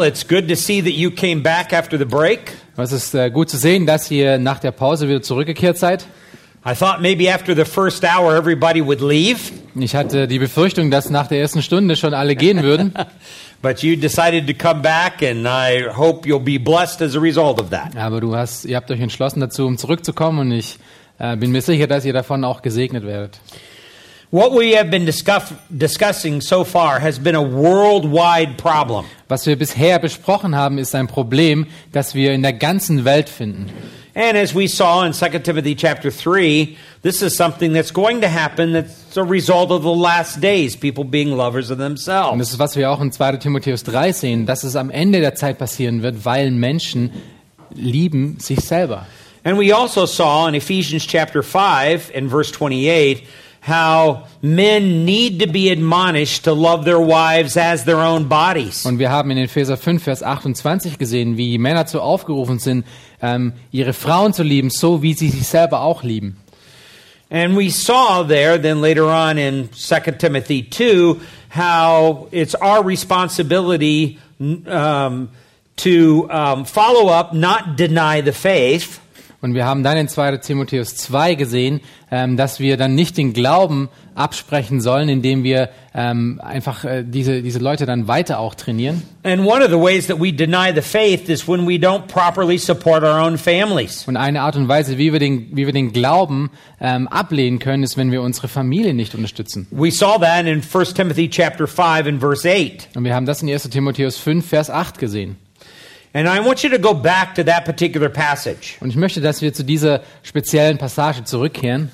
Well, it's good to see that you came back after the break. Es ist äh, gut zu sehen, dass ihr nach der Pause wieder zurückgekehrt seid. I thought maybe after the first hour everybody would leave, Ich hatte die Befürchtung, dass nach der ersten Stunde schon alle gehen würden. but you decided to come back, and I hope you'll be blessed as a result of that. Aber du hast, ihr habt euch entschlossen dazu, um zurückzukommen und ich äh, bin mir sicher, dass ihr davon auch gesegnet werdet. What we have been discuss- discussing so far has been a worldwide problem. Was wir bisher besprochen haben, ist ein Problem, das wir in der ganzen Welt finden. And as we saw in 2 Timothy chapter 3, this is something that's going to happen that's a result of the last days, people being lovers of themselves. Und das ist, was wir auch in 2. Timotheus 3 sehen, dass es am Ende der Zeit passieren wird, weil Menschen lieben sich selber. And we also saw in Ephesians chapter 5 and verse 28 how men need to be admonished to love their wives as their own bodies. Und wir haben in Epheser 5, Vers 28 gesehen, wie Männer zu aufgerufen sind, ähm, ihre Frauen zu lieben, so wie sie sich selber auch lieben. And we saw there then later on in 2 Timothy 2 how it's our responsibility um, to um, follow up, not deny the faith. Und wir haben dann in 2. Timotheus 2 gesehen, ähm, dass wir dann nicht den Glauben absprechen sollen, indem wir ähm, einfach äh, diese, diese Leute dann weiter auch trainieren. And one of the ways that we deny the faith is when we don't properly support our own families. Und eine Art und Weise, wie wir den, wie wir den Glauben ähm, ablehnen können, ist, wenn wir unsere Familie nicht unterstützen. We saw that in 1 Timothy chapter 5 and verse 8. Und wir haben das in 1. Timotheus 5, Vers 8 gesehen. And I want you to go back to that particular passage. Und ich möchte, dass wir zu dieser speziellen Passage zurückkehren.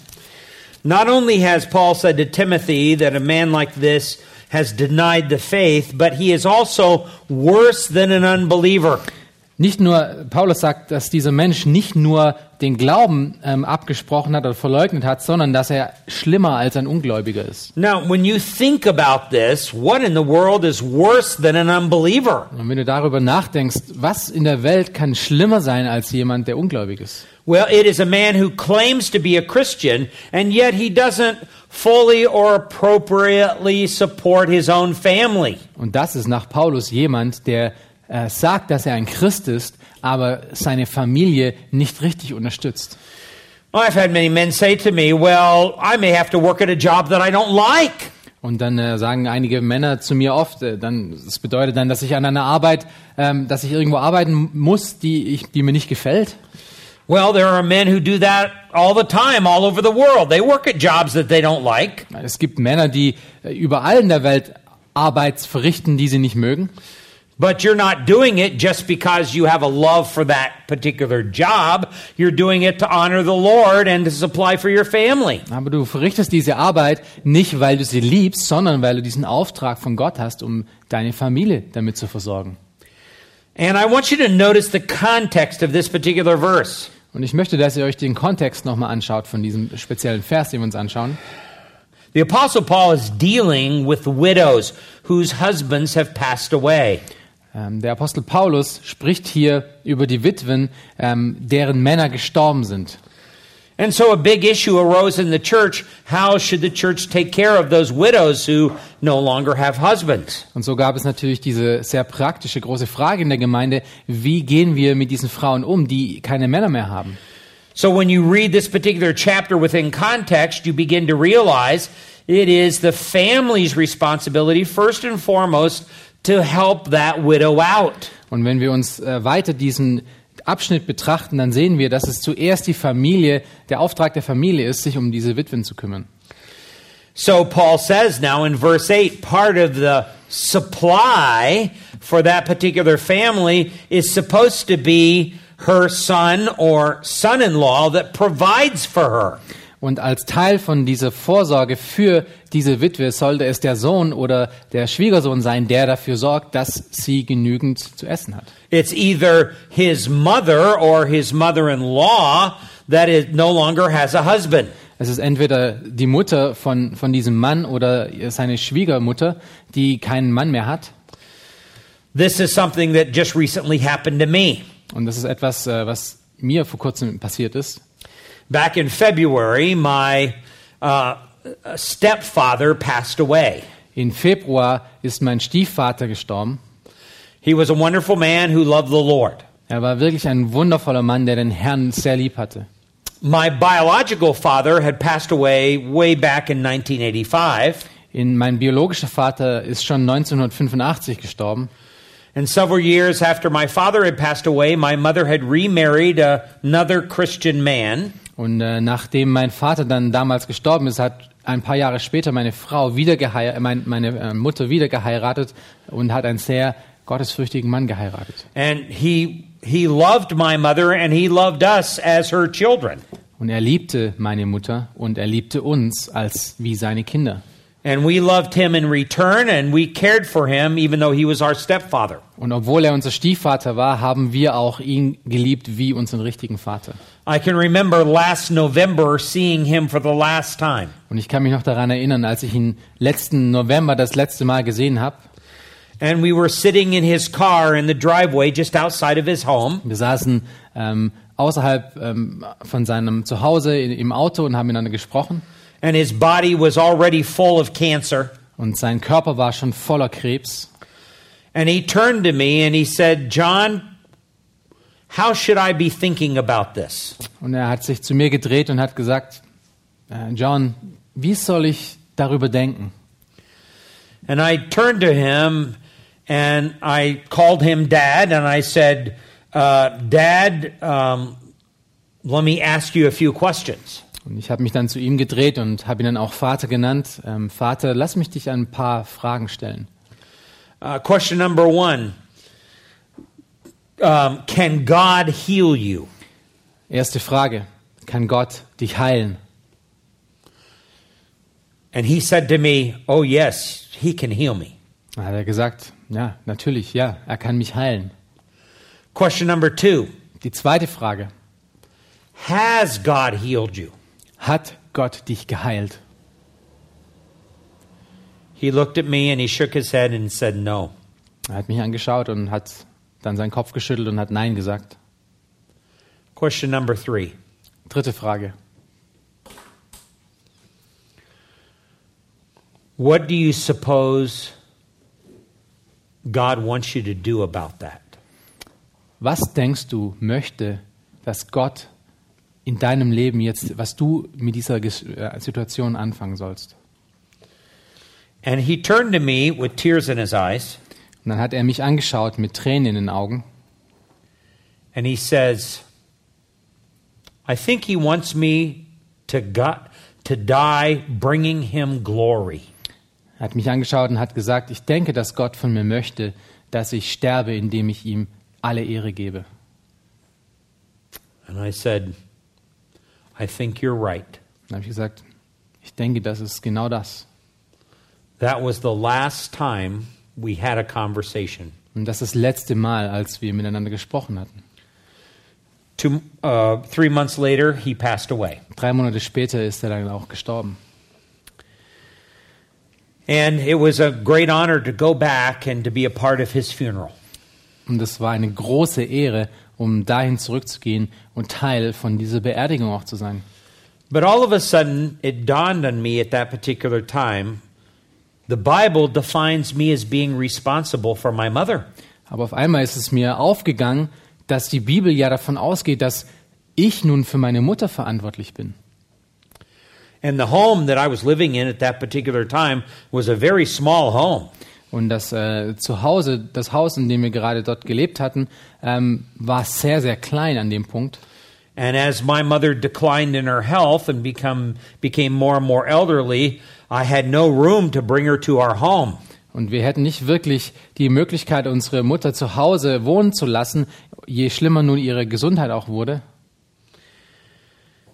Not only has Paul said to Timothy that a man like this has denied the faith, but he is also worse than an unbeliever. Nicht nur, Paulus sagt, dass dieser Mensch nicht nur den Glauben ähm, abgesprochen hat oder verleugnet hat, sondern dass er schlimmer als ein Ungläubiger ist. Now, when you think about this, what in the world is worse than an unbeliever? Und wenn du darüber nachdenkst, was in der Welt kann schlimmer sein als jemand, der ungläubig ist? Well, it is a man who claims to be a Christian, and yet he doesn't fully or appropriately support his own family. Und das ist nach Paulus jemand, der äh, sagt, dass er ein Christ ist, aber seine Familie nicht richtig unterstützt. I've had many men say to me, Well, I may have to work at a job that I don't like. Und dann äh, sagen einige Männer zu mir oft, äh, dann, das bedeutet dann, dass ich an einer Arbeit, ähm, dass ich irgendwo arbeiten muss, die, ich, die mir nicht gefällt. Well, there are men who do that all the time, all over the world. They work at jobs that they don't like. Es gibt Männer, die äh, überall in der Welt Arbeit verrichten, die sie nicht mögen. But you're not doing it just because you have a love for that particular job. You're doing it to honor the Lord and to supply for your family. Aber du verrichtest diese Arbeit nicht, weil du sie liebst, sondern weil du diesen Auftrag von Gott hast, um deine Familie damit zu versorgen. And I want you to notice the context of this particular verse. Und ich möchte, dass ihr euch den Kontext nochmal anschaut von diesem speziellen Vers, den wir uns anschauen. The Apostle Paul is dealing with widows whose husbands have passed away. Ähm, der Apostel Paulus spricht hier über die Witwen, ähm, deren Männer gestorben sind. And so a big issue arose in the church. How should the church take care of those widows who no longer have husbands? Und so gab es natürlich diese sehr praktische große Frage in der Gemeinde, wie gehen wir mit diesen Frauen um, die keine Männer mehr haben? So when you read this particular chapter within context, you begin to realize it is the family's responsibility, first and foremost, to help that widow out. Und wenn wir uns äh, weiter diesen Abschnitt betrachten, dann sehen wir, dass es zuerst die Familie, der Auftrag der Familie ist, sich um diese Witwen zu kümmern. So Paul says now in verse 8, part of the supply for that particular family is supposed to be her son or son in law that provides for her. Und als Teil von dieser Vorsorge für diese Witwe sollte es der Sohn oder der Schwiegersohn sein, der dafür sorgt, dass sie genügend zu essen hat. It's either his mother or his mother-in-law that is, no longer has a husband. Es ist entweder die Mutter von, von diesem Mann oder seine Schwiegermutter, die keinen Mann mehr hat. This is something that just recently happened to me. Und das ist etwas, äh, was mir vor kurzem passiert ist. Back in February, my uh, stepfather passed away. In Februar ist mein Stiefvater gestorben. He was a wonderful man who loved the Lord. Er war wirklich ein wundervoller Mann, der den Herrn sehr lieb hatte. My biological father had passed away way back in 1985. In, mein biologischer Vater ist schon 1985 gestorben. And several years after my father had passed away, my mother had remarried another Christian man. Und äh, nachdem mein Vater dann damals gestorben ist, hat ein paar Jahre später meine Frau wieder geheiratet, mein, meine äh, Mutter wieder geheiratet und hat einen sehr gottesfürchtigen Mann geheiratet. And he he loved my mother and he loved us as her children. Und er liebte meine Mutter und er liebte uns als wie seine Kinder. And we loved him in return and we cared for him even though he was our stepfather. Und obwohl er unser Stiefvater war, haben wir auch ihn geliebt wie unseren richtigen Vater. I can remember last November seeing him for the last time. Und ich kann mich noch daran erinnern, als ich ihn letzten November das letzte Mal gesehen habe. And we were sitting in his car in the driveway just outside of his home. Wir saßen ähm, außerhalb ähm, von seinem Zuhause im Auto und haben miteinander gesprochen. And his body was already full of cancer. Und sein Körper war schon voller Krebs. And he turned to me and he said, John, how should I be thinking about this? Und er hat sich zu mir gedreht und hat gesagt, äh, John, wie soll ich darüber denken? And I turned to him and I called him dad and I said, uh, Dad, um, let me ask you a few questions. Und ich habe mich dann zu ihm gedreht und habe ihn dann auch Vater genannt. Ähm, Vater, lass mich dich ein paar Fragen stellen. Uh, question number one um, Can God heal you? Erste Frage, kann Gott dich heilen? And he said to me, Oh, yes, he can heal me. Hat er gesagt, ja, natürlich, ja, er kann mich heilen. Question number two Die zweite Frage, Has God healed you? hat Gott dich geheilt? He looked at me and he shook his head and said, No. Er hat mich angeschaut und hat dann seinen Kopf geschüttelt und hat Nein gesagt. Question number three Dritte Frage, What do you suppose God wants you to do about that? was denkst du möchte, dass Gott in deinem Leben jetzt, was du mit dieser äh, Situation anfangen sollst? And he turned to me with tears in his eyes Und dann hat er mich angeschaut mit Tränen in den Augen and he says, I think he wants me to, go- to die bringing him glory. Er hat mich angeschaut und hat gesagt, ich denke, dass Gott von mir möchte, dass ich sterbe, indem ich ihm alle Ehre gebe. And I said, I think you're right. Dann habe ich gesagt, ich denke, das ist genau das. That was the last time we had a conversation. Und das ist das letzte Mal, als wir miteinander gesprochen hatten. Two, uh, three months later, he passed away. Drei Monate später ist er dann auch gestorben. And it was a great honor to go back and to be a part of his funeral. Und es war eine große Ehre, um dahin zurückzugehen und Teil von dieser Beerdigung auch zu sein. But all of a sudden, it dawned on me at that particular time the Bible defines me as being responsible for my mother. Aber auf einmal ist es mir aufgegangen, dass die Bibel ja davon ausgeht, dass ich nun für meine Mutter verantwortlich bin. And the home that I was living in at that particular time was a very small home. Und das äh, Zuhause, das Haus, in dem wir gerade dort gelebt hatten, ähm, war sehr, sehr klein an dem Punkt. And as my mother declined in her health and become, became more and more elderly, I had no room to bring her to our home. Und wir hätten nicht wirklich die Möglichkeit, unsere Mutter zu Hause wohnen zu lassen, je schlimmer nun ihre Gesundheit auch wurde.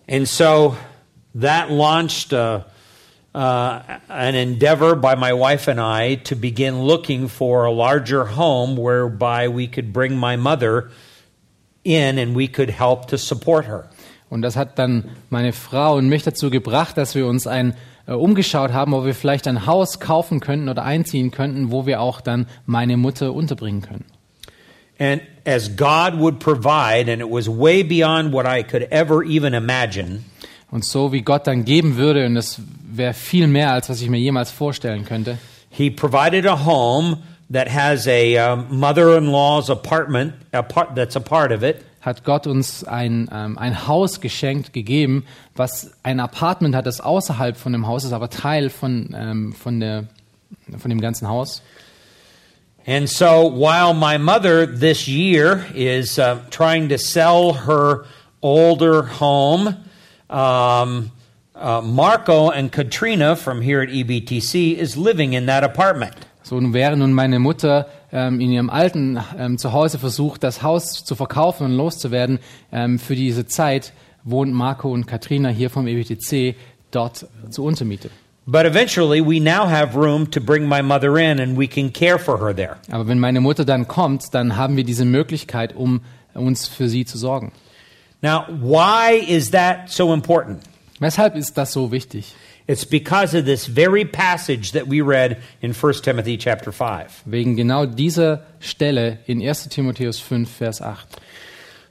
And so that launched a, uh, an endeavor by my wife and I to begin looking for a larger home whereby we could bring my mother in and we could help to support her. Und das hat dann meine Frau und mich dazu gebracht, dass wir uns ein äh, umgeschaut haben, wo wir vielleicht ein Haus kaufen könnten oder einziehen könnten, wo wir auch dann meine Mutter unterbringen können. And as God would provide, and it was way beyond what I could ever even imagine, Und so wie Gott dann geben würde, und das wäre viel mehr, als was ich mir jemals vorstellen könnte, He provided a home that has a um, mother in law's apartment a part, that's a part of it. Hat Gott uns ein, ähm, ein Haus geschenkt, gegeben, was ein Apartment hat, das außerhalb von dem Haus ist, aber Teil von, ähm, von, der, von dem ganzen Haus. And so while my mother this year is uh, trying to sell her older home, um, uh, Marco and Katrina from here at EBTC is living in that apartment. So nun wäre nun meine Mutter ähm, in ihrem alten ähm, Zuhause versucht, das Haus zu verkaufen und loszuwerden. Ähm, für diese Zeit wohnt Marco und Katrina hier vom EBTC dort zur Untermiete. But eventually, we now have room to bring my mother in and we can care for her there. Aber wenn meine Mutter dann kommt, dann haben wir diese Möglichkeit, um uns für sie zu sorgen. Now, why is that so important? Weshalb ist das so wichtig? It's because of this very passage that we read in 1 Timothy chapter 5. Wegen genau dieser Stelle in 1 Timotheus 5, Vers 8.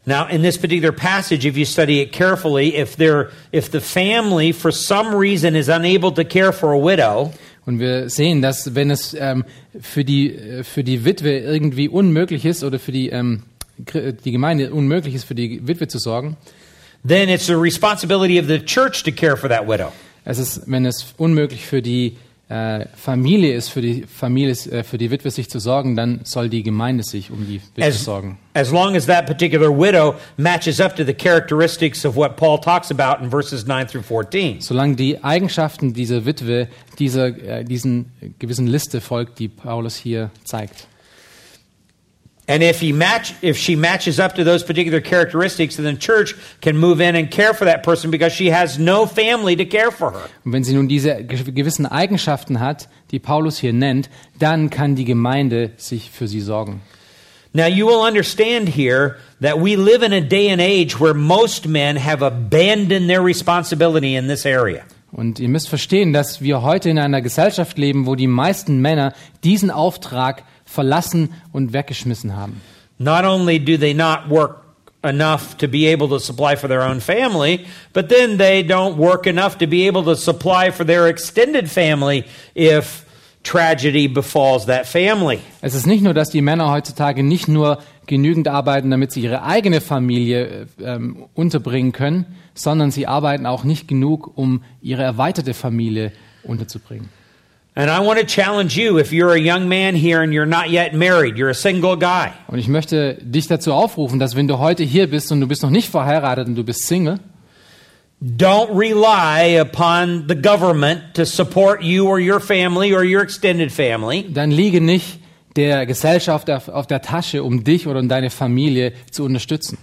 Now, in this particular passage, if you study it carefully, if there, if the family for some reason is unable to care for a widow, Und wir sehen, dass wenn es ähm, für, die, äh, für die Witwe irgendwie unmöglich ist oder für die, ähm, äh, die Gemeinde unmöglich ist, für die Witwe zu sorgen, then it's the responsibility of the church to care for that widow. Es ist, wenn es unmöglich für die äh, Familie ist, für die Familie, äh, für die Witwe sich zu sorgen, dann soll die Gemeinde sich um die Witwe As, sorgen. as long as that particular widow matches up to the characteristics of what Paul talks about in verses 9 through 14. Solange die Eigenschaften dieser Witwe dieser, äh, diesen gewissen Liste folgt, die Paulus hier zeigt. And if he match if she matches up to those particular characteristics, then the church can move in and care for that person because she has no family to care for her. Und wenn sie nun diese ge- gewissen Eigenschaften hat, die Paulus hier nennt, dann kann die Gemeinde sich für sie sorgen. Now you will understand here that we live in a day and age where most men have abandoned their responsibility in this area. Und ihr müsst verstehen, dass wir heute in einer Gesellschaft leben, wo die meisten Männer diesen Auftrag verlassen und weggeschmissen haben. Not only do they not work enough to be able to supply for their own family, but then they don't work enough to be able to supply for their extended family if tragedy befalls that family. Es ist nicht nur, dass die Männer heutzutage nicht nur genügend arbeiten, damit sie ihre eigene Familie äh, ähm, unterbringen können, sondern sie arbeiten auch nicht genug, um ihre erweiterte Familie unterzubringen. And I want to challenge you if you're a young man here and you're not yet married, you're a single guy. Und ich möchte dich dazu aufrufen, dass wenn du heute hier bist und du bist noch nicht verheiratet und du bist Single, Don't rely upon the government to support you or your family or your extended family. dann liege nicht der Gesellschaft auf, auf der Tasche, um dich oder deine Familie zu unterstützen.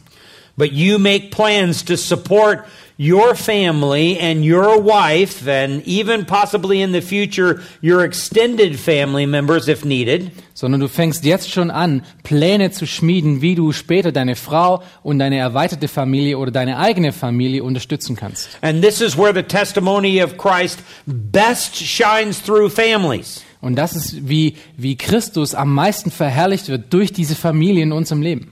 But you make plans to support your family and your wife, and even possibly in the future, your extended family members if needed. Sondern du fängst jetzt schon an, Pläne zu schmieden, wie du später deine Frau und deine erweiterte Familie oder deine eigene Familie unterstützen kannst. And this is where the testimony of Christ best shines through families. Und das ist, wie, wie Christus am meisten verherrlicht wird durch diese Familie in unserem Leben.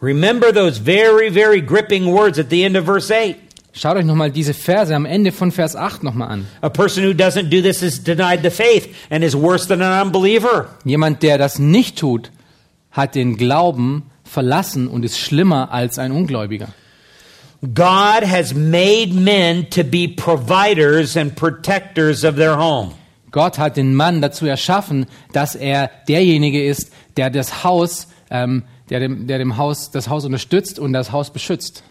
Remember those very, very gripping words at the end of verse 8. Schaut euch nochmal diese Verse am Ende von Vers 8 nochmal an. A person who doesn't do this is denied the faith and is worse than an unbeliever. Jemand, der das nicht tut, hat den Glauben verlassen und ist schlimmer als ein Ungläubiger. God has made men to be providers and protectors of their home. Gott hat den Mann dazu erschaffen, dass er derjenige ist, der das Haus, ähm, der, dem, der dem Haus, das Haus unterstützt und das Haus beschützt.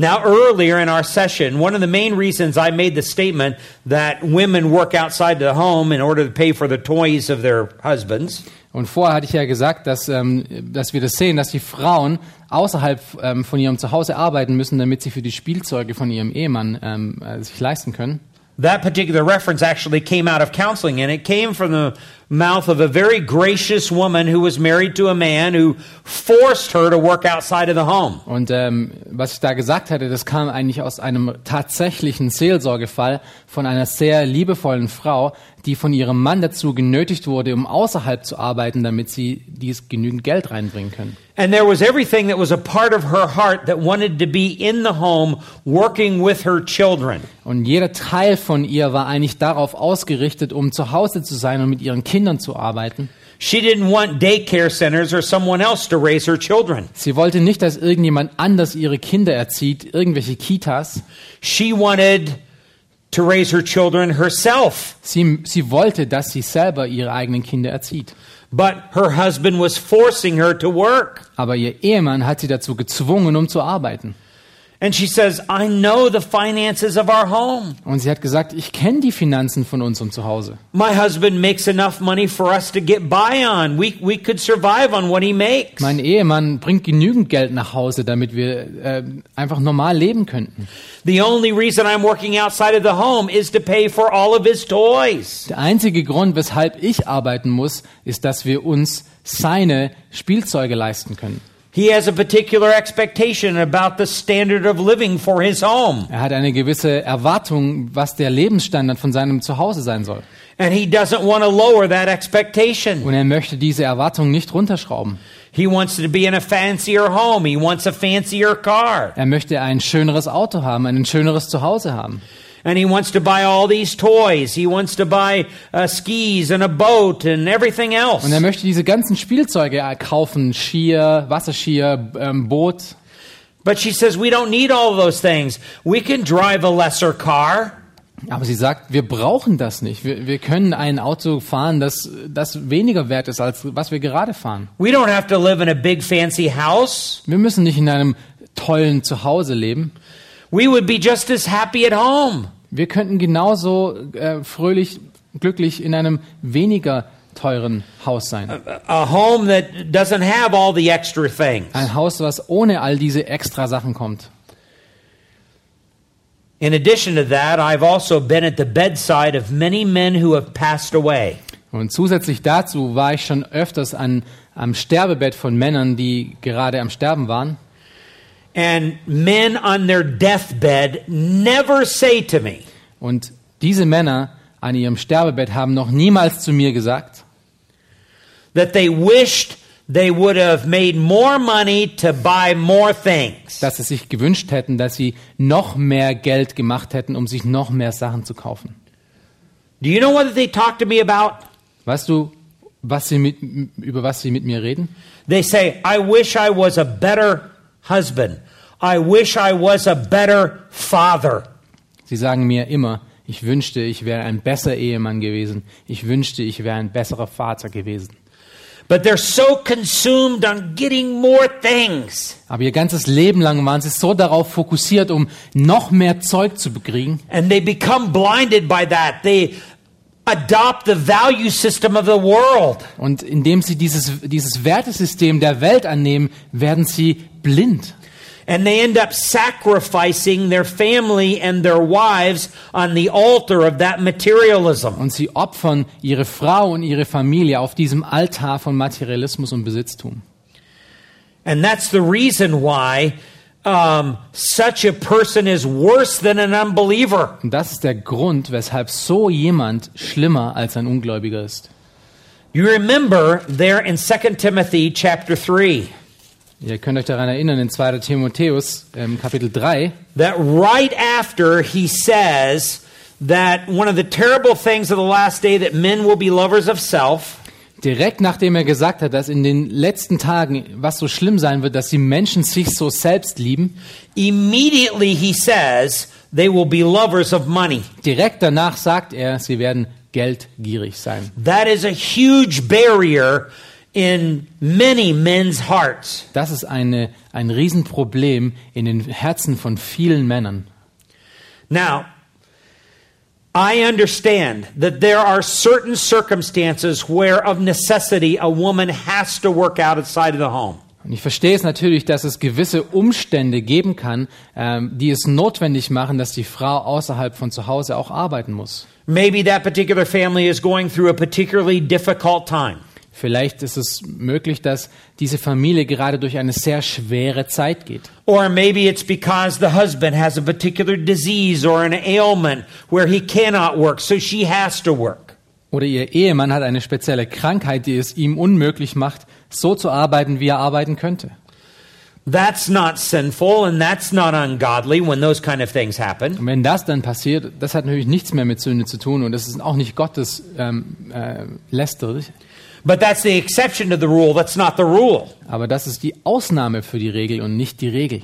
Now, earlier in our session, one of the main reasons I made the statement that women work outside the home in order to pay for the toys of their husbands Und vorher hatte ich ja gesagt, dass, ähm, dass wir das sehen, dass die Frauen außerhalb ähm, von ihrem Zuhause arbeiten müssen, damit sie für die Spielzeuge von ihrem Ehemann ähm, äh, sich leisten können. That particular reference actually came out of counseling, and it came from the mouth of a very gracious woman who was married to a man who forced her to work outside of the home. Und ähm, was ich da gesagt hatte, das kam eigentlich aus einem tatsächlichen Seelsorgefall von einer sehr liebevollen Frau, die von ihrem Mann dazu genötigt wurde, um außerhalb zu arbeiten, damit sie dies genügend Geld reinbringen können. And there was everything that was a part of her heart that wanted to be in the home working with her children. Und jeder Teil von ihr war eigentlich darauf ausgerichtet, um zu Hause zu sein und mit ihren Kindern zu arbeiten. She didn't want daycare centers or someone else to raise her children. Sie wollte nicht, dass irgendjemand anders ihre Kinder erzieht, irgendwelche Kitas. She wanted to raise her children herself. Sie, sie wollte, dass sie selber ihre eigenen Kinder erzieht. But her husband was forcing her to work. Aber ihr Ehemann hat sie dazu gezwungen, um zu arbeiten. And she says, I know the finances of our home. Und sie hat gesagt, ich kenne die Finanzen von unserem Zuhause. My husband makes enough money for us to get by on. We, we could survive on what he makes. Mein Ehemann bringt genügend Geld nach Hause, damit wir äh, einfach normal leben könnten. The only reason I'm working outside of the home is to pay for all of his toys. Der einzige Grund, weshalb ich arbeiten muss, ist, dass wir uns seine Spielzeuge leisten können. He has a particular expectation about the standard of living for his home. Er hat eine gewisse Erwartung, was der Lebensstandard von seinem Zuhause sein soll. And he doesn't want to lower that expectation. Und er möchte diese Erwartung nicht runterschrauben. He wants to be in a fancier home. He wants a fancier car. Er möchte ein schöneres Auto haben, ein schöneres Zuhause haben. And he wants to buy all these toys. He wants to buy uh, skis and a boat and everything else. Und er möchte diese ganzen Spielzeuge kaufen, Skier, Wasserskier, ähm, Boot. But she says, we don't need all those things. We can drive a lesser car. Aber sie sagt, wir brauchen das nicht. Wir, wir können ein Auto fahren, das, das weniger wert ist, als was wir gerade fahren. We don't have to live in a big fancy house. Wir müssen nicht in einem tollen Zuhause leben. We would be just as happy at home. Wir könnten genauso äh, fröhlich, glücklich in einem weniger teuren Haus sein. A home that doesn't have all the extra things. Ein Haus, was ohne all diese extra Sachen kommt. In addition to that, I've also been at the bedside of many men who have passed away. Und zusätzlich dazu war ich schon öfters an, am Sterbebett von Männern, die gerade am Sterben waren. And men on their deathbed never say to me, Und diese Männer an ihrem Sterbebett haben noch niemals zu mir gesagt, that they wished they would have made more money to buy more things. dass sie sich gewünscht hätten, dass sie noch mehr Geld gemacht hätten, um sich noch mehr Sachen zu kaufen. Do you know what they talk to me about? Weißt du, was sie mit, über was sie mit mir reden? They say, I wish I was a better husband. I wish I was a better father. Sie sagen mir immer, ich wünschte, ich wäre ein besser Ehemann gewesen. Ich wünschte, ich wäre ein besserer Vater gewesen. But they're so consumed on getting more things. Aber ihr ganzes Leben lang waren sie so darauf fokussiert, um noch mehr Zeug zu bekriegen. And they become blinded by that. They adopt the value system of the world. Und indem sie dieses, dieses Wertesystem der Welt annehmen, werden sie blind. And they end up sacrificing their family and their wives on the altar of that materialism. Und sie opfern ihre Frau und ihre Familie auf diesem Altar von Materialismus und Besitztum. And that's the reason why um, such a person is worse than an unbeliever. Und das ist der Grund, weshalb so jemand schlimmer als ein Ungläubiger ist. You remember there in 2 Timothy chapter 3 Ihr könnt euch daran erinnern, in 2. Timotheus ähm, Kapitel 3, that right after he says that one of the terrible things of the last day that men will be lovers of self, direkt nachdem er gesagt hat, dass in den letzten Tagen was so schlimm sein wird, dass die Menschen sich so selbst lieben, immediately he says they will be lovers of money. direkt danach sagt er, sie werden geldgierig sein. That is a huge barrier in many men's hearts. Das ist eine, ein Riesenproblem in den Herzen von vielen Männern. Now, I understand that there are certain circumstances where, of necessity, a woman has to work outside of the home. Und ich verstehe es natürlich, dass es gewisse Umstände geben kann, ähm, die es notwendig machen, dass die Frau außerhalb von zu Hause auch arbeiten muss. Maybe that particular family is going through a particularly difficult time. Vielleicht ist es möglich, dass diese Familie gerade durch eine sehr schwere Zeit geht. Or maybe it's because the husband has a particular disease or an ailment where he cannot work, so she has to work. Oder ihr Ehemann hat eine spezielle Krankheit, die es ihm unmöglich macht, so zu arbeiten, wie er arbeiten könnte. That's not sinful and that's not ungodly when those kind of things happen. Und wenn das dann passiert, das hat natürlich nichts mehr mit Sünde zu tun und das ist auch nicht Gottes ähm, äh, lästerig. But that's the exception to the rule, that's not the rule. Aber das ist die Ausnahme für die Regel und nicht die Regel.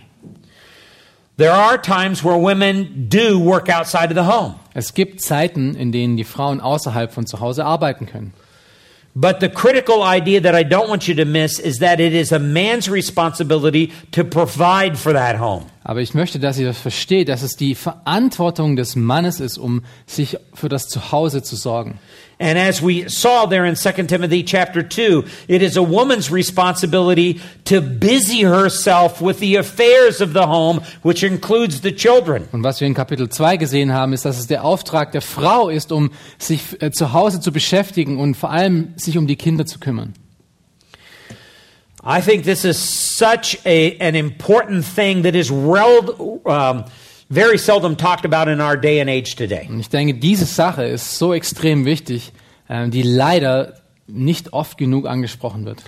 There are times where women do work outside of the home. Es gibt Zeiten, in denen die Frauen außerhalb von zu Hause arbeiten können. But the critical idea that I don't want you to miss is that it is a man's responsibility to provide for that home. Aber ich möchte, dass ihr das versteht, dass es die Verantwortung des Mannes ist, um sich für das Zuhause zu sorgen. And as we saw there in 2 Timothy chapter 2, it is a woman's responsibility to busy herself with the affairs of the home, which includes the children. Und was wir in Kapitel 2 gesehen haben, ist, dass es der Auftrag der Frau ist, um sich äh, zu Hause zu beschäftigen und vor allem sich um die Kinder zu kümmern. I think this is such a, an important thing that is well, um, very seldom talked about in our day and age today. Und ich denke, diese Sache ist so extrem wichtig, äh, die leider nicht oft genug angesprochen wird.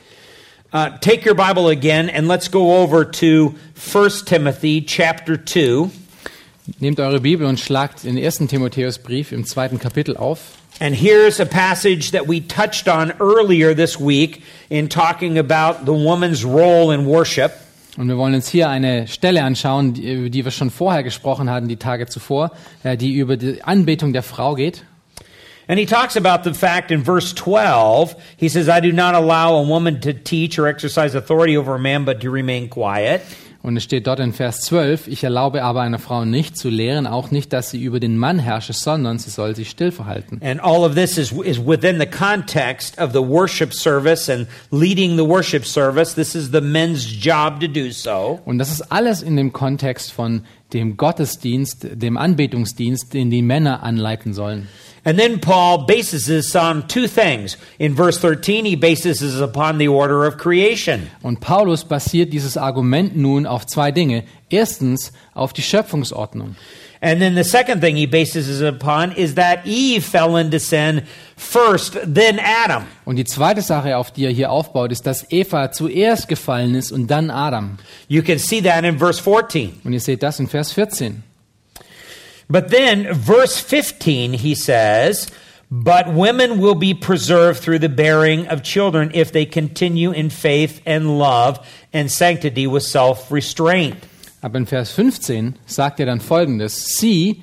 Uh, take your Bible again and let's go over to 1 Timothy chapter 2. Nehmt eure Bibel und schlagt den ersten Timotheusbrief im zweiten Kapitel auf. And here's a passage that we touched on earlier this week in talking about the woman's role in worship. Und wir wollen uns hier eine Stelle anschauen, über die wir schon vorher gesprochen hatten, die Tage zuvor, äh, die über die Anbetung der Frau geht. And he talks about the fact in verse 12, he says, I do not allow a woman to teach or exercise authority over a man, but to remain quiet. Und es steht dort in Vers 12, ich erlaube aber einer Frau nicht zu lehren, auch nicht, dass sie über den Mann herrsche, sondern sie soll sich still verhalten. And all of this is, is within the context of the worship service and leading the worship service. This is the men's job to do so. Und das ist alles in dem Kontext von dem Gottesdienst, dem Anbetungsdienst, den die Männer anleiten sollen. And then Paul bases this on two things. In verse 13, he bases this upon the order of creation. Und Paulus basiert dieses Argument nun auf zwei Dinge. Erstens auf die Schöpfungsordnung. And then the second thing he bases it upon is that Eve fell into sin first, then Adam. Und die zweite Sache, auf die er hier aufbaut, ist, dass Eva zuerst gefallen ist und dann Adam. You can see that in verse 14. Und ihr seht das in Vers 14. But then, verse 15, he says, But women will be preserved through the bearing of children if they continue in faith and love and sanctity with self restraint. Aber in Vers 15 sagt er dann folgendes. Sie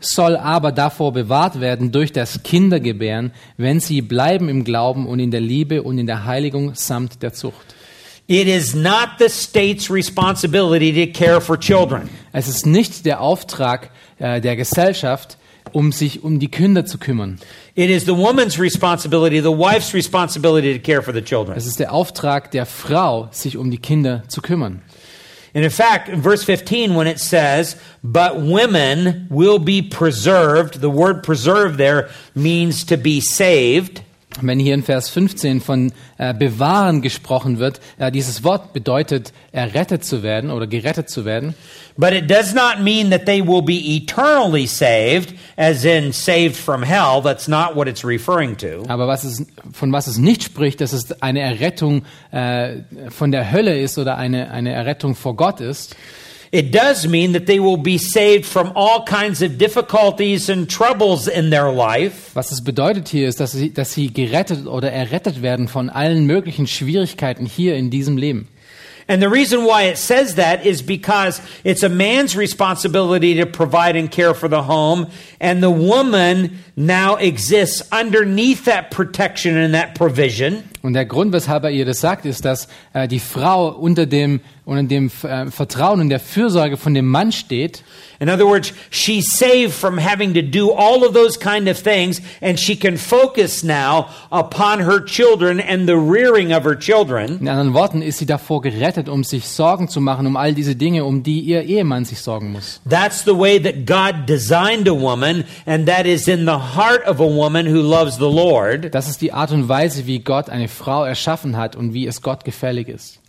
soll aber davor bewahrt werden durch das Kindergebären, wenn sie bleiben im Glauben und in der Liebe und in der Heiligung samt der Zucht. It is not the state's responsibility to care for children. Es ist nicht der Auftrag äh, der Gesellschaft, um sich um die Kinder zu kümmern. It is the woman's responsibility, the wife's responsibility to care for the children. Es ist der Auftrag der Frau, sich um die Kinder zu kümmern. And in fact, in verse 15, when it says, but women will be preserved, the word preserved there means to be saved. Wenn hier in Vers 15 von äh, bewahren gesprochen wird, äh, dieses Wort bedeutet, errettet zu werden oder gerettet zu werden. But it does not mean that they will be eternally saved, as in saved from hell. That's not what it's referring to. Aber was es, von was es nicht spricht, dass es eine Errettung äh, von der Hölle ist oder eine, eine Errettung vor Gott ist. It does mean that they will be saved from all kinds of difficulties and troubles in their life. Was es bedeutet hier ist, dass sie, dass sie gerettet oder errettet werden von allen möglichen Schwierigkeiten hier in diesem Leben. And the reason why it says that is because it's a man's responsibility to provide and care for the home, and the woman now exists underneath that protection and that provision. Und der Grund, weshalb er ihr das sagt, ist, dass äh, die Frau unter dem, unter dem äh, Vertrauen und der Fürsorge von dem Mann steht. In other words, she's saved from having to do all of those kind of things, and she can focus now upon her children and the rearing of her children. In anderen Worten ist sie davor gerettet, um sich Sorgen zu machen, um all diese Dinge, um die ihr Ehemann sich sorgen muss. That's the way that God designed a woman, and that is in the heart of a woman who loves the Lord. Das ist die Art und Weise, wie Gott eine Frau erschaffen hat und wie es Gott gefällig ist.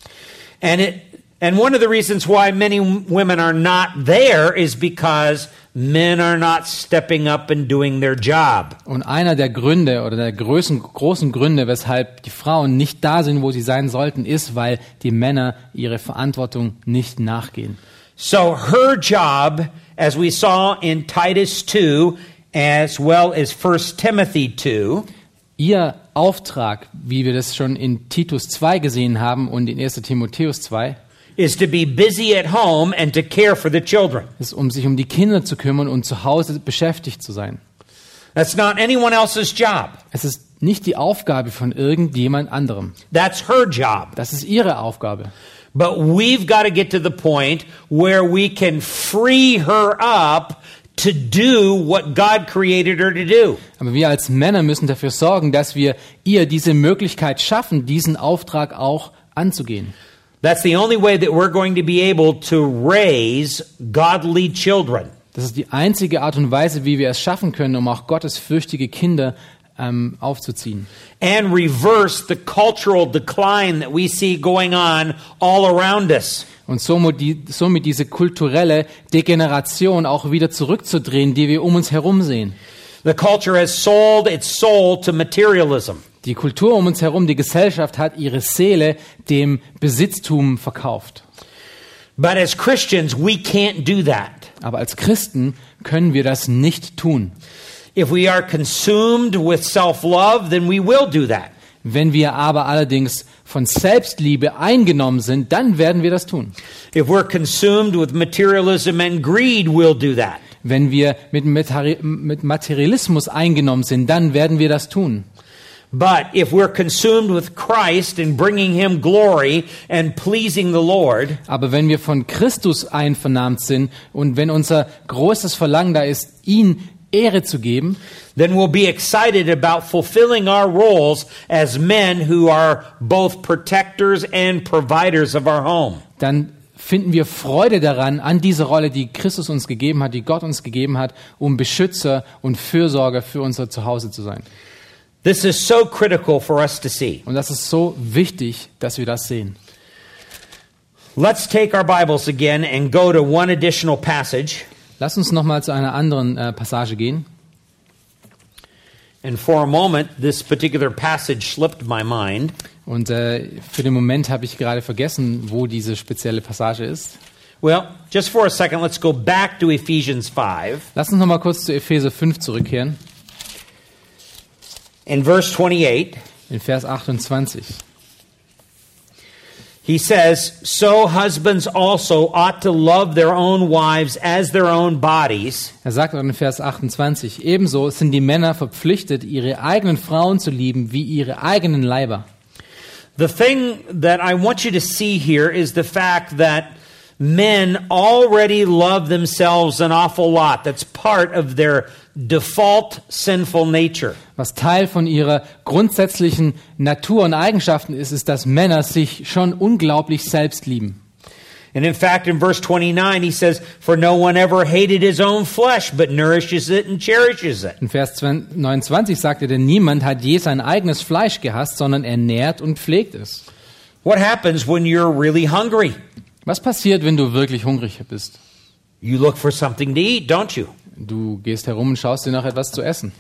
And it and one of the reasons why many women are not there is because men are not stepping up and doing their job. Und einer der Gründe oder der großen, großen Gründe, weshalb die Frauen nicht da sind, wo sie sein sollten, ist, weil die Männer ihre Verantwortung nicht nachgehen. So her job, as we saw in Titus 2, as well as 1 Timothy 2, Ihr Auftrag, wie wir das schon in Titus 2 gesehen haben und in 1 Timotheus 2, is to be busy at home and to care for the children. ist, um sich um die Kinder zu kümmern und zu Hause beschäftigt zu sein. That's not anyone else's job. Es ist nicht die Aufgabe von irgendjemand anderem. That's her job. Das ist ihre Aufgabe. But we've got to get to the point where we can free her up to do what God created her to do. Aber wir als Männer müssen dafür sorgen, dass wir ihr diese Möglichkeit schaffen, diesen Auftrag auch anzugehen. That's the only way that we're going to be able to raise godly children. Das ist die einzige Art und Weise, wie wir es schaffen können, um auch gottesfürchtige Kinder ähm, aufzuziehen. and reverse the cultural decline that we see going on all around us. Und somit, die, somit diese kulturelle Degeneration auch wieder zurückzudrehen, die wir um uns herum sehen. The culture has sold its soul to materialism. Die Kultur um uns herum, die Gesellschaft hat ihre Seele dem Besitztum verkauft. But as Christians, we can't do that. Aber als Christen können wir das nicht tun. If we are consumed with self love, then we will do that. Wenn wir aber allerdings von Selbstliebe eingenommen sind, dann werden wir das tun. If we're consumed with materialism and greed, we'll do that. Wenn wir mit Materialismus eingenommen sind, dann werden wir das tun. But if we're consumed with Christ and bringing Him glory and pleasing the Lord, Aber wenn wir von Christus einvernahmt sind und wenn unser großes Verlangen da ist, ihn Ehre zu geben, then we'll be excited about fulfilling our roles as men who are both protectors and providers of our home. dann finden wir Freude daran, an diese Rolle, die Christus uns gegeben hat, die Gott uns gegeben hat, um Beschützer und Fürsorger für unser Zuhause zu sein. This is so critical for us to see. Und das ist so wichtig, dass wir das sehen. Let's take our Bibles again and go to one additional passage. Lass uns nochmal zu einer anderen äh, Passage gehen. And for a moment, this particular passage slipped my mind. Und äh, für den Moment habe ich gerade vergessen, wo diese spezielle Passage ist. Well, just for a second, let's go back to Ephesians 5 Lass uns nochmal kurz zu Epheser 5 zurückkehren, in verse 28. in Vers 28. He says, So husbands also ought to love their own wives as their own bodies. Er sagt in Vers 28, ebenso sind die Männer verpflichtet, ihre eigenen Frauen zu lieben wie ihre eigenen Leiber. The thing that I want you to see here is the fact that men already love themselves an awful lot. That's part of their default sinful nature. Was Teil von ihrer grundsätzlichen Natur und Eigenschaften ist, ist, dass Männer sich schon unglaublich selbst lieben. And in fact, in verse 29, he says, For no one ever hated his own flesh, but nourishes it and cherishes it. In Vers 29 sagt er, denn niemand hat je sein eigenes Fleisch gehasst, sondern er nährt und pflegt es. What happens when you're really hungry? Was passiert, wenn du wirklich hungrig bist? You look for something to eat, don't you? Du gehst herum und schaust dir nach etwas zu essen.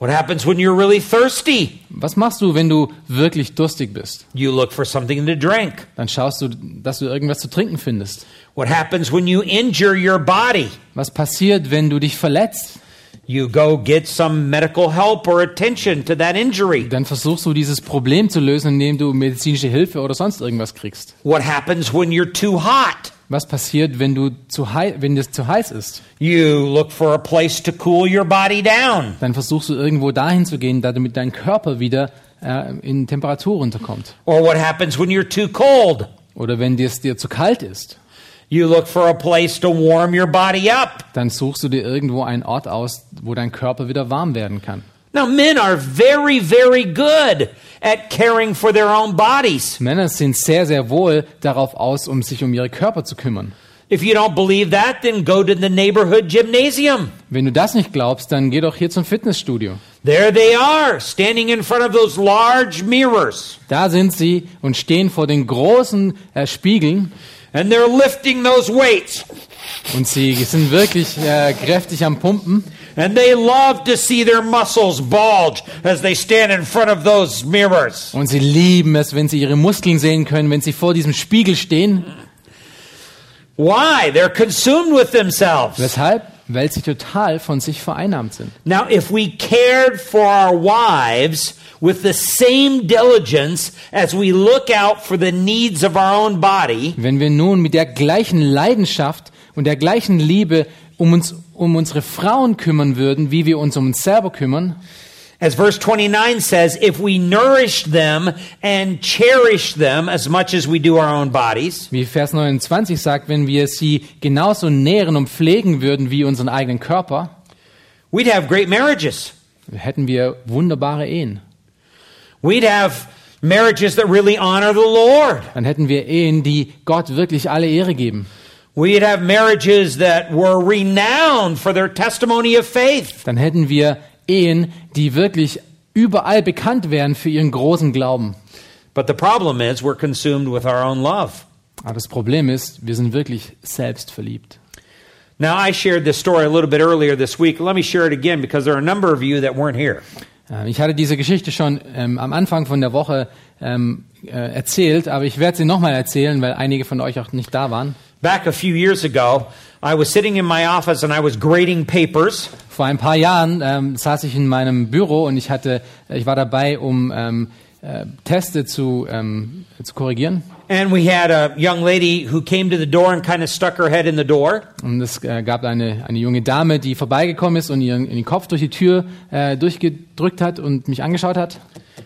What happens when you're really thirsty? Was machst du, wenn du wirklich durstig bist? You look for something to drink. Dann schaust du, dass du irgendwas zu trinken findest. What happens when you injure your body? Was passiert, wenn du dich verletzt? You go get some medical help or attention to that injury. Dann versuchst du dieses Problem zu lösen, indem du medizinische Hilfe oder sonst irgendwas kriegst. What happens when you're too hot? Was passiert, wenn du zu wenn es zu heiß ist? You look for a place to cool your body down. Dann versuchst du irgendwo dahin zu gehen, damit dein Körper wieder äh, in Temperatur runterkommt. Or what happens when you're too cold? Oder wenn es dir zu kalt ist, You look for a place to warm your body up. dann suchst du dir irgendwo einen Ort aus, wo dein Körper wieder warm werden kann. Now, men are very, very good at caring for their own bodies. Männer sind sehr, sehr wohl darauf aus, um sich um ihre Körper zu kümmern. If you don't believe that, then go to the neighborhood gymnasium. Wenn du das nicht glaubst, dann geh doch hier zum Fitnessstudio. There they are, standing in front of those large mirrors, Da sind sie und stehen vor den großen äh, Spiegeln and they're lifting those weights. und sie sind wirklich äh, kräftig am Pumpen. And they love to see their muscles bulge as they stand in front of those mirrors. Und sie lieben es, wenn sie ihre Muskeln sehen können, wenn sie vor diesem Spiegel stehen. Why? They're consumed with themselves. Weshalb? Weil sie total von sich vereinnahmt sind. Now, if we cared for our wives with the same diligence as we look out for the needs of our own body, Wenn wir nun mit der gleichen Leidenschaft und der gleichen Liebe um uns um unsere Frauen kümmern würden, wie wir uns um uns selber kümmern, as verse 29 says, if we nourish them and cherish them as much as we do our own bodies, wie Vers 29 sagt, wenn wir sie genauso nähren und pflegen würden wie unseren eigenen Körper, we'd have great marriages. hätten wir wunderbare Ehen. We'd have marriages that really honor the Lord. Dann hätten wir Ehen, die Gott wirklich alle Ehre geben. We'd have marriages that were renowned for their testimony of faith. Dann hätten wir Ehen, die wirklich überall bekannt wären für ihren großen Glauben. But the problem is we're consumed with our own love. Aber das Problem ist, wir sind wirklich selbst verliebt. Now, I shared this story a little bit earlier this week. Let me share it again because there are a number of you that weren't here. Äh, Ich hatte diese Geschichte schon ähm, am Anfang von der Woche ähm, äh, erzählt, aber ich werde sie nochmal erzählen, weil einige von euch auch nicht da waren. Back a few years ago, I was sitting in my office and I was grading papers. Vor ein paar Jahren ähm, saß ich in meinem Büro und ich hatte, ich war dabei, um ähm, äh, Teste zu, ähm, zu korrigieren. And we had a young lady who came to the door and kind of stuck her head in the door. Und es äh, gab eine, eine junge Dame, die vorbeigekommen ist und ihren, ihren Kopf durch die Tür äh, durchgedrückt hat und mich angeschaut hat.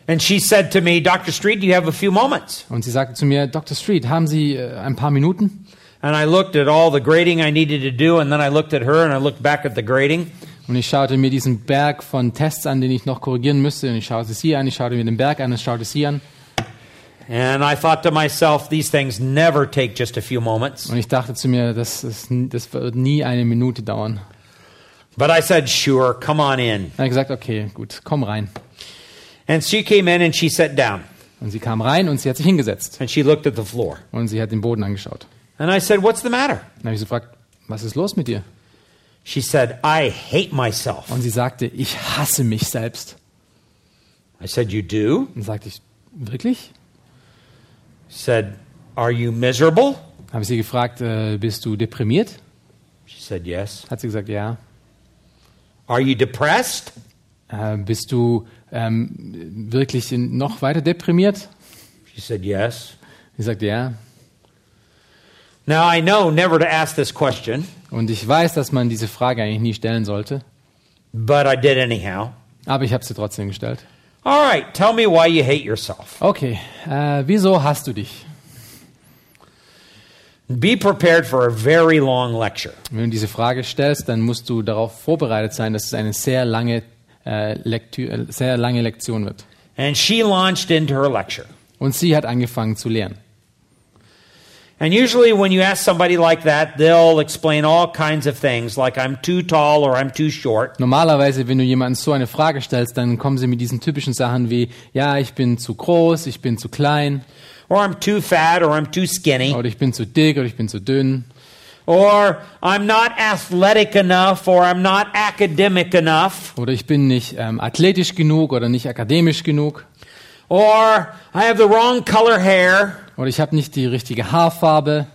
And she said to me, Dr. Street, do you have a few moments? Und sie sagte zu mir, Dr. Street, haben Sie äh, ein paar Minuten? And I looked at all the grading I needed to do, and then I looked at her and I looked back at the grading. Und ich schaute mir diesen Berg von Tests an, den ich noch korrigieren müsste. Und ich schaute sie an, ich schaute mir den Berg an, ich schaute sie an. And I thought to myself, these things never take just a few moments. Und ich dachte zu mir, das, ist, das wird nie eine Minute dauern. But I said, sure, come on in. Dann habe ich gesagt, okay, gut, komm rein. And she came in and she sat down Und sie kam rein und sie hat sich hingesetzt. and she looked at the floor. Und sie hat den Boden angeschaut. And I said, what's the matter? Dann habe ich sie gefragt, was ist los mit dir? She said, I hate myself. Und sie sagte, ich hasse mich selbst. I said, you do? Und sagte ich, wirklich? She said, are you miserable? Habe ich sie gefragt, äh, bist du deprimiert? She said, yes. Hat sie gesagt, ja. Are you depressed? Äh, bist du ähm, wirklich in- noch weiter deprimiert? She said, yes. Sie sagte, ja. Now I know never to ask this question, Und ich weiß, dass man diese Frage eigentlich nie stellen sollte. but I did anyhow. Aber ich habe sie trotzdem gestellt. All right, tell me why you hate yourself. Okay, äh, wieso hast du dich? Be prepared for a very long lecture. Wenn du diese Frage stellst, dann musst du darauf vorbereitet sein, dass es eine sehr lange, äh, Lektü äh, sehr lange Lektion wird. And she launched into her lecture. Und sie hat angefangen zu lehren. And usually, when you ask somebody like that, they'll explain all kinds of things, like I'm too tall or I'm too short. Normalerweise, wenn du jemandem so eine Frage stellst, dann kommen sie mit diesen typischen Sachen wie, ja, ich bin zu groß, ich bin zu klein, or I'm too fat, or I'm too skinny, oder ich bin zu dick, oder ich bin zu dünn, or I'm not athletic enough, or I'm not academic enough, oder ich bin nicht ähm, athletisch genug oder nicht akademisch genug, or I have the wrong color hair, oder ich habe nicht die richtige Haarfarbe,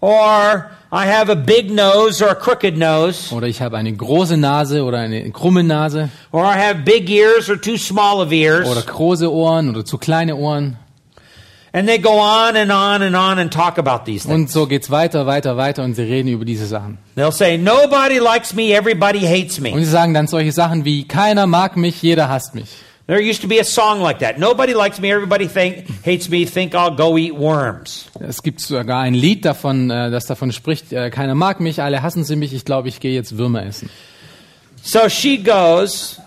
or I have a big nose or a crooked nose, Oder ich habe eine große Nase oder eine krumme Nase. or I have big ears or too small of ears. Oder große Ohren oder zu kleine Ohren. And they go on and on and on and talk about these things. Und so geht's weiter, weiter, weiter und sie reden über diese Sachen. They'll say, Nobody likes me, everybody hates Und me. sie sagen dann solche Sachen wie, keiner mag mich, jeder hasst mich. There used to be a song like that. Nobody likes me, everybody think, hates me, think I'll go eat worms. Es gibt sogar ein Lied davon, äh, das davon spricht, äh, keiner mag mich, alle hassen sie mich, ich glaube, ich gehe jetzt Würmer essen. So she goes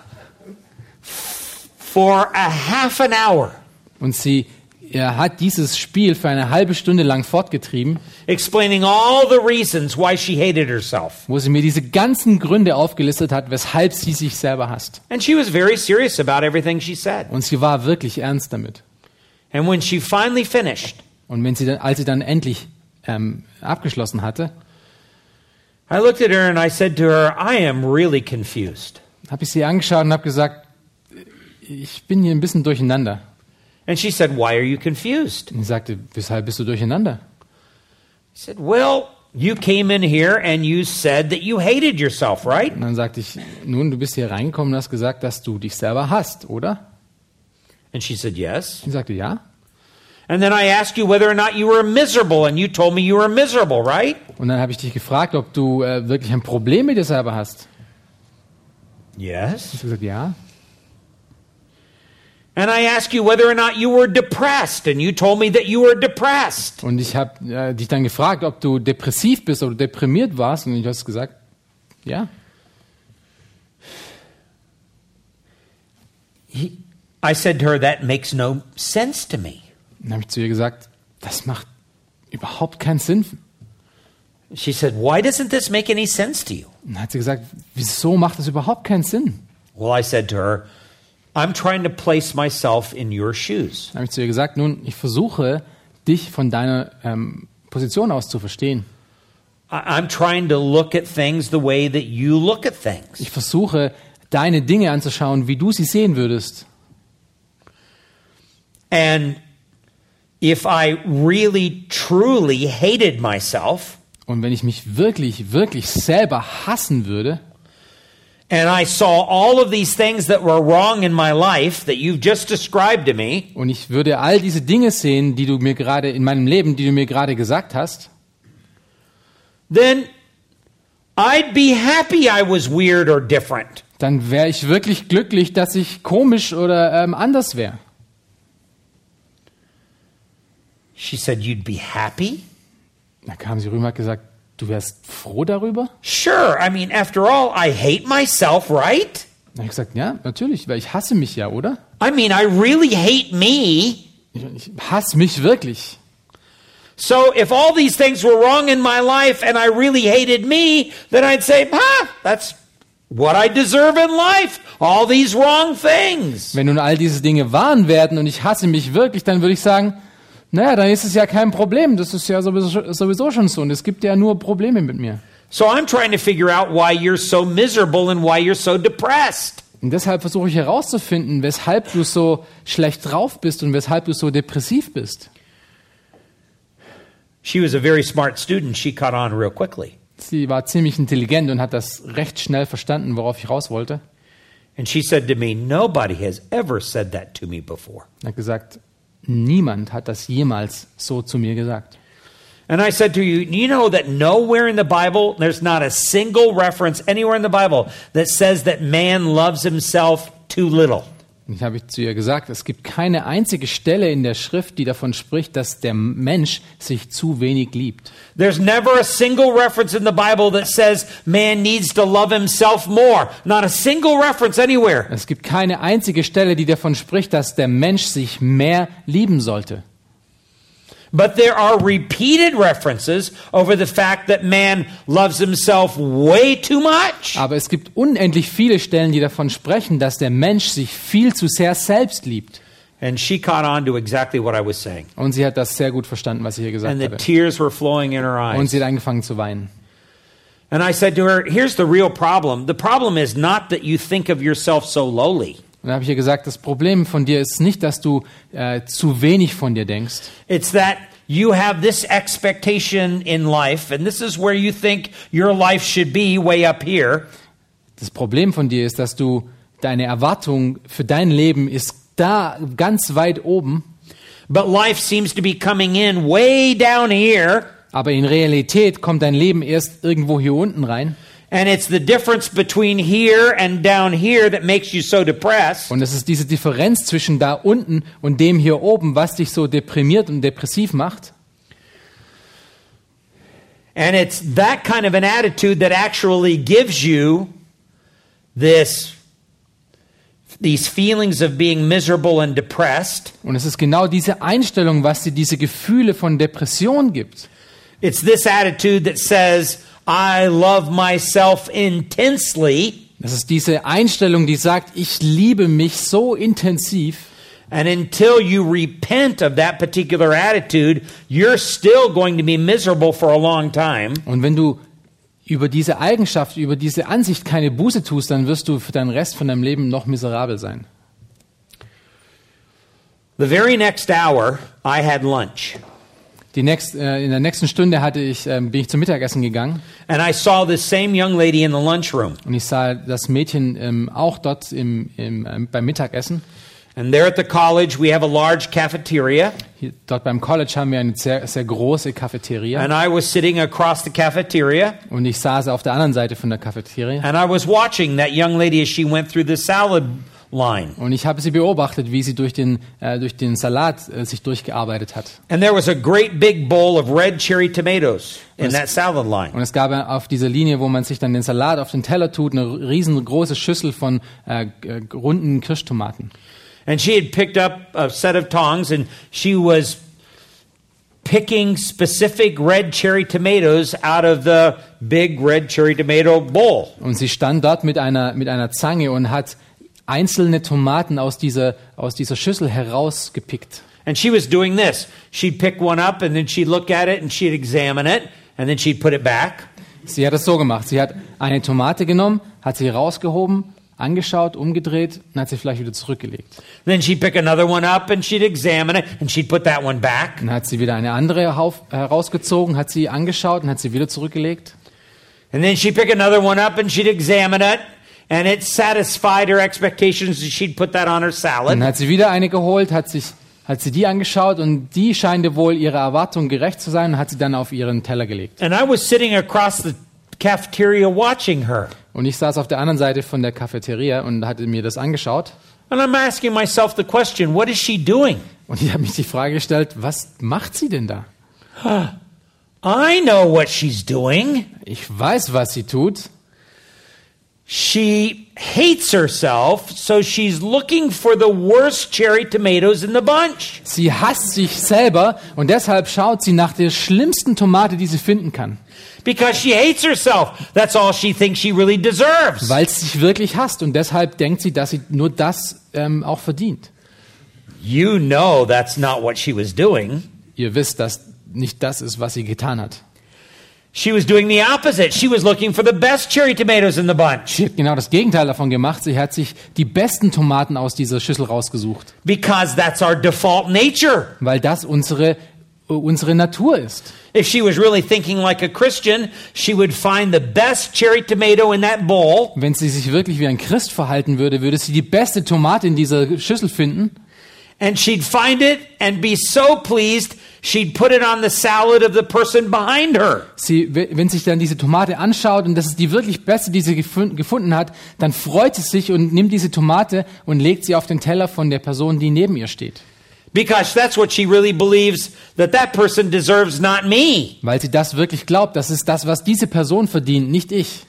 for a half an hour Und sie er hat dieses Spiel für eine halbe Stunde lang fortgetrieben, explaining all the reasons why she hated herself. wo sie mir diese ganzen Gründe aufgelistet hat, weshalb sie sich selber hasst. And she was very serious about everything she said. Und sie war wirklich ernst damit. And when she finally finished, Und wenn sie dann, als sie dann endlich ähm, abgeschlossen hatte, I looked at her and I said to her, I am really confused. habe ich sie angeschaut und habe gesagt, ich bin hier ein bisschen durcheinander. And she said, Why are you confused? Und ich sagte, weshalb bist du durcheinander? I said, Well, you came in here and you said that you hated yourself, right? Und dann sagte ich, nun, du bist hier reingekommen und hast gesagt, dass du dich selber hasst, oder? And she said, Yes. Ich sagte, ja. And then I asked you whether or not you were miserable, and you told me you were miserable, right? Und dann habe ich dich gefragt, ob du äh, wirklich ein Problem mit dir selber hast. Yes. Ich habe gesagt, ja. And I asked you whether or not you were depressed, and you told me that you were depressed. Und ich habe äh, dich dann gefragt, ob du depressiv bist oder deprimiert warst. Und ich hast gesagt, ja. He, I said to her, That makes no sense to me. Dann habe ich zu ihr gesagt, das macht überhaupt keinen Sinn. She said, Why doesn't this make any sense to you? Und dann hat sie gesagt, wieso macht das überhaupt keinen Sinn? Well, I said to her, I'm trying to place myself in your shoes. Habe ich zu ihr gesagt, nun, ich versuche, dich von deiner ähm, Position aus zu verstehen. I'm trying to look at things the way that you look at things. Ich versuche, deine Dinge anzuschauen, wie du sie sehen würdest. And if I really, truly hated myself, Und wenn ich mich wirklich, wirklich selber hassen würde and I saw all of these things that were wrong in my life that you've just described to me, und ich würde all diese Dinge sehen, die du mir gerade in meinem Leben, die du mir gerade gesagt hast, then I'd be happy I was weird or different. dann wäre ich wirklich glücklich, dass ich komisch oder ähm, anders wäre. She said, You'd be happy? Da kam sie rüber und hat gesagt, du wärst froh darüber? Sure. I mean, after all, I hate myself, right? Habe ich gesagt, ja, natürlich, weil ich hasse mich ja, oder? I mean, I really hate me. Ich, ich hasse mich wirklich. So if all these things were wrong in my life and I really hated me, then I'd say, ah, that's what I deserve in life. All these wrong things. Wenn nun all diese Dinge wahren werden und ich hasse mich wirklich, dann würde ich sagen, naja, dann ist es ja kein Problem. Das ist ja sowieso, sowieso schon so. Und es gibt ja nur Probleme mit mir. So I'm trying to figure out why you're so miserable and why you're so depressed. Und deshalb versuche ich herauszufinden, weshalb du so schlecht drauf bist und weshalb du so depressiv bist. She was a very smart student. She caught on real quickly. Sie war ziemlich intelligent und hat das recht schnell verstanden, worauf ich raus wollte. And she said to me, Nobody has ever said that to me before. Hat gesagt, niemand hat das jemals so zu mir gesagt. And I said to you, you know that nowhere in the Bible, there's not a single reference anywhere in the Bible that says that man loves himself too little. Ich habe zu ihr gesagt, es gibt keine einzige Stelle in der Schrift, die davon spricht, dass der Mensch sich zu wenig liebt. There's never a single reference in the Bible that says man needs to love himself more. Not a single reference anywhere. Es gibt keine einzige Stelle, die davon spricht, dass der Mensch sich mehr lieben sollte. But there are repeated references over the fact that man loves himself way too much. Aber es gibt unendlich viele Stellen, die davon sprechen, dass der Mensch sich viel zu sehr selbst liebt. And she caught on to exactly what I was saying. Und sie hat das sehr gut verstanden, was ich hier gesagt And the habe. tears were flowing in her eyes. Und sie hat angefangen zu weinen. And I said to her, Here's the real problem. The problem is not that you think of yourself so lowly, Und dann habe ich ihr gesagt, das Problem von dir ist nicht, dass du äh, zu wenig von dir denkst, it's that you have this expectation in life, and this is where you think your life should be, way up here. Das Problem von dir ist, dass du deine Erwartung für dein Leben ist da ganz weit oben, But life seems to be coming in way down here, aber in Realität kommt dein Leben erst irgendwo hier unten rein. And it's the difference between here and down here that makes you so depressed. Und es ist diese Differenz zwischen da unten und dem hier oben, was dich so deprimiert und depressiv macht. And it's that kind of an attitude that actually gives you this these feelings of being miserable and depressed. Und es ist genau diese Einstellung, was dir diese Gefühle von Depression gibt. It's this attitude that says, I love myself intensely, Das ist diese Einstellung, die sagt, ich liebe mich so intensiv. and until you repent of that particular attitude, you're still going to be miserable for a long time. Und wenn du über diese Eigenschaft, über diese Ansicht keine Buße tust, dann wirst du für den Rest von deinem Leben noch miserabel sein. The very next hour, I had lunch. Die nächst, äh, in der nächsten Stunde hatte ich, ähm, bin ich zum Mittagessen gegangen And I saw this same young lady in the lunchroom. und ich sah das Mädchen ähm, auch dort im, im, ähm, beim Mittagessen. And there at the college, we have a large cafeteria. Hier, dort beim College haben wir eine sehr, sehr große Cafeteria And I was sitting across the cafeteria. und ich saß auf der anderen Seite von der Cafeteria And I was watching that young lady as she went through the salad line. und ich habe sie beobachtet, wie sie durch den, äh, durch den Salat äh, sich durchgearbeitet hat. And there was a great big bowl of red cherry tomatoes in that salad line. Und es gab auf dieser Linie, wo man sich dann den Salat auf den Teller tut, eine riesengroße Schüssel von äh, äh, runden Kirschtomaten. And she had picked up a set of tongs and she was picking specific red cherry tomatoes out of the big red cherry tomato bowl. Und sie stand dort mit einer, mit einer Zange und hat einzelne Tomaten aus dieser, aus dieser Schüssel herausgepickt. And she was doing this. She'd pick one up and then she'd look at it and she'd examine it and then she'd put it back. Sie hat es so gemacht. Sie hat eine Tomate genommen, hat sie rausgehoben, angeschaut, umgedreht und hat sie vielleicht wieder zurückgelegt. Then she'd pick another one up and she'd examine it and she'd put that one back. Dann hat sie wieder eine andere herausgezogen, hat sie angeschaut und hat sie wieder zurückgelegt. And then she'd pick another one up and she'd examine it and it satisfied her expectations she'd put that on her Dann salad. hat sie wieder eine geholt, hat sich hat sie die angeschaut und die scheinte wohl ihrer Erwartung gerecht zu sein und hat sie dann auf ihren Teller gelegt. And I was sitting across the cafeteria watching her. Und ich saß auf der anderen Seite von der Cafeteria und hatte mir das angeschaut And I'm asking myself the question, what is she doing? und ich habe mich die Frage gestellt, was macht sie denn da? I know what she's doing. Ich weiß, was sie tut. She hates herself, so she's looking for the worst cherry tomatoes in the bunch. Sie hasst sich selber und deshalb schaut sie nach der schlimmsten Tomate, die sie finden kann, Because she hates herself. That's all she thinks she really deserves. weil sie sich wirklich hasst und deshalb denkt sie, dass sie nur das ähm, auch verdient. You know that's not what she was doing. Ihr wisst, dass nicht das ist, was sie getan hat. She was doing the opposite. She was looking for the best cherry tomatoes in the bunch. Sie hat genau das Gegenteil davon gemacht. Sie hat sich die besten Tomaten aus dieser Schüssel rausgesucht, Because that's our default nature. weil das unsere, unsere Natur ist. If she was really thinking like a Christian, she would find the best cherry tomato in that bowl Wenn sie sich wirklich wie ein Christ verhalten würde, würde sie die beste Tomate in dieser Schüssel finden and she'd find it and be so pleased she'd put it on the salad of the person behind her. Sie, wenn sich dann diese Tomate anschaut und das ist die wirklich beste, die sie gefun- gefunden hat, dann freut sie sich und nimmt diese Tomate und legt sie auf den Teller von der Person, die neben ihr steht. Because that's what she really believes that that person deserves, not me. Weil sie das wirklich glaubt. Das ist das, was diese Person verdient, nicht ich.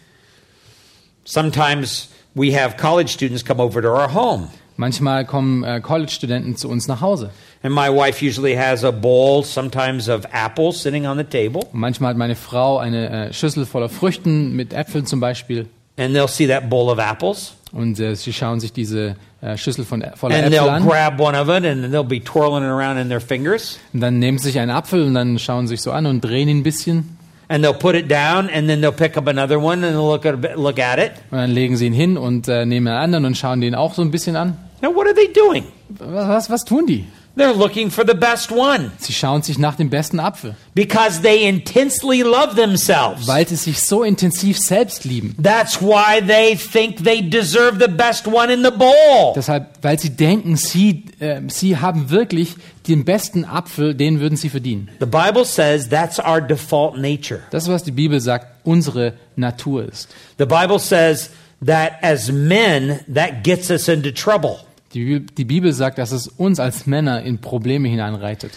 Sometimes we have college students come over to our home. Manchmal kommen äh, College-Studenten zu uns nach Hause. And my wife usually has a bowl, sometimes of apples, sitting on the table. Und manchmal hat meine Frau eine äh, Schüssel voller Früchten mit Äpfeln zum Beispiel. And they'll see that bowl of apples. Und äh, sie schauen sich diese äh, Schüssel von, voller And Äpfel they'll an. grab one of it and they'll be twirling it around in their fingers. Und dann nehmen sie sich einen Apfel und dann schauen sie sich so an und drehen ihn ein bisschen. And they'll put it down and then they'll pick up another one and they'll look at, look at it. Und dann legen sie ihn hin und äh, nehmen einen anderen und schauen den auch so ein bisschen an. Now, what are they doing? Was, was, tun die? They're looking for the best one Sie schauen sich nach dem besten Apfel, because they intensely love themselves. weil sie sich so intensiv selbst lieben. That's why they think they deserve the best one in the bowl. Deshalb, weil sie denken, sie, äh, sie haben wirklich den besten Apfel, den würden sie verdienen. The Bible says that's our default nature. Das ist, was die Bibel sagt, unsere Natur ist. The Bible says that as men, that gets us into trouble. Die, Bibel- die Bibel sagt, dass es uns als Männer in Probleme hineinreitet.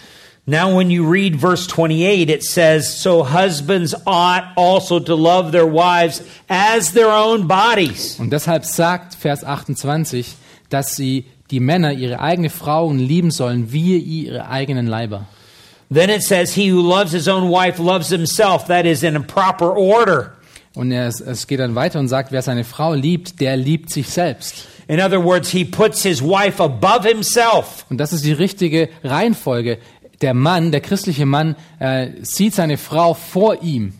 Now, when you read verse 28, it says, So husbands ought also to love their wives as their own bodies. Und deshalb sagt Vers 28, dass sie die Männer ihre eigene Frauen lieben sollen, wie ihre eigenen Leiber. Then it says, He who loves his own wife loves himself. That is in a proper order. Und er, es geht dann weiter und sagt, wer seine Frau liebt, der liebt sich selbst. In other words, he puts his wife above himself. Und das ist die richtige Reihenfolge. Der Mann, der christliche Mann, äh, sieht seine Frau vor ihm.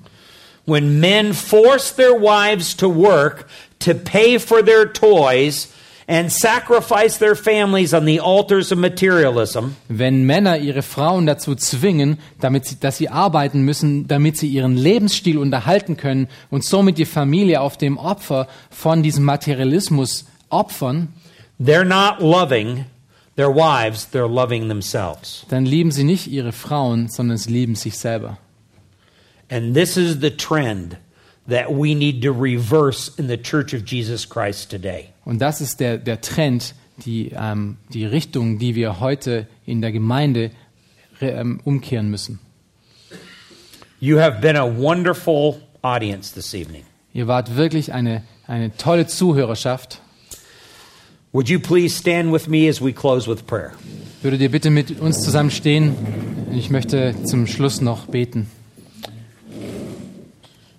When men force their wives to work to pay for their toys and sacrifice their families on the altars of materialism, Wenn Männer ihre Frauen dazu zwingen, damit sie, dass sie arbeiten müssen, damit sie ihren Lebensstil unterhalten können und somit die Familie auf dem Opfer von diesem Materialismus opfern, they're not loving their wives, they're loving themselves. dann lieben sie nicht ihre Frauen, sondern sie lieben sich selber. And this is the trend that we need to reverse in the Church of Jesus Christ today. Und das ist der, der Trend, die, ähm, die Richtung, die wir heute in der Gemeinde ähm, umkehren müssen. You have been a wonderful audience this evening. Ihr wart wirklich eine, eine tolle Zuhörerschaft. Would you please stand with me as we close with prayer? Würdet ihr bitte mit uns zusammen stehen? Ich möchte zum Schluss noch beten.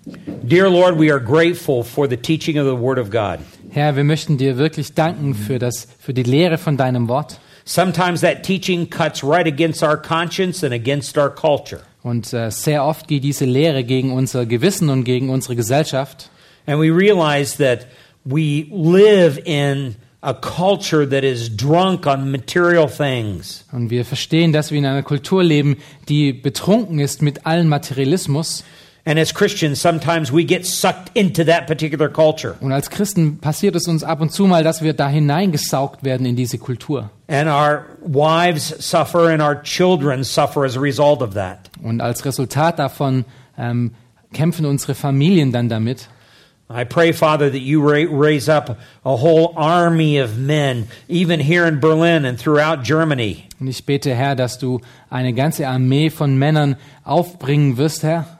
Dear Lord, we are grateful for the teaching of the Word of God. Herr, wir möchten dir wirklich danken für, das, für die Lehre von deinem Wort. Sometimes that teaching cuts right against our conscience and against our culture. Und äh, sehr oft geht diese Lehre gegen unser Gewissen und gegen unsere Gesellschaft. And we realize that we live in a culture that is drunk on material things. Und wir verstehen, dass wir in einer Kultur leben, die betrunken ist mit allen Materialismus. And as Christians, sometimes we get sucked into that particular culture. Und als Christen passiert es uns ab und zu mal, dass wir da hineingesaugt werden in diese Kultur. And our wives suffer and our children suffer as a result of that. Und als Resultat davon ähm, kämpfen unsere Familien dann damit. I pray, Father, that you ra- raise up a whole army of men, even here in Berlin and throughout Germany, Und ich bete, Herr, dass du eine ganze Armee von Männern aufbringen wirst, Herr,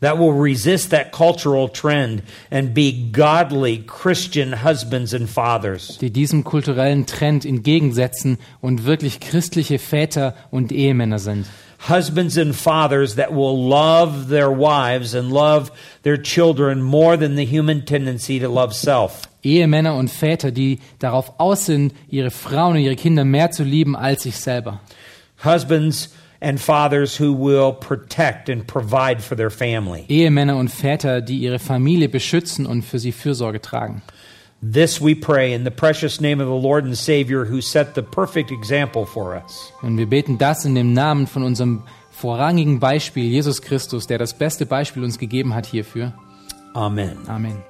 that will resist that cultural trend and be godly Christian husbands and fathers. die diesem kulturellen Trend entgegensetzen und wirklich christliche Väter und Ehemänner sind. Husbands and fathers that will love their wives and love their children more than the human tendency to love self. Ehemänner und Väter, die darauf aus sind, ihre Frauen und ihre Kinder mehr zu lieben als sich selber. Husbands and fathers who will protect and provide for their family. Ehemänner und Väter, die ihre Familie beschützen und für sie Fürsorge tragen. This we pray in the precious name of the Lord and Savior who set the perfect example for us. Und wir beten das in dem Namen von unserem vorrangigen Beispiel, Jesus Christus, der das beste Beispiel uns gegeben hat hierfür. Amen. Amen.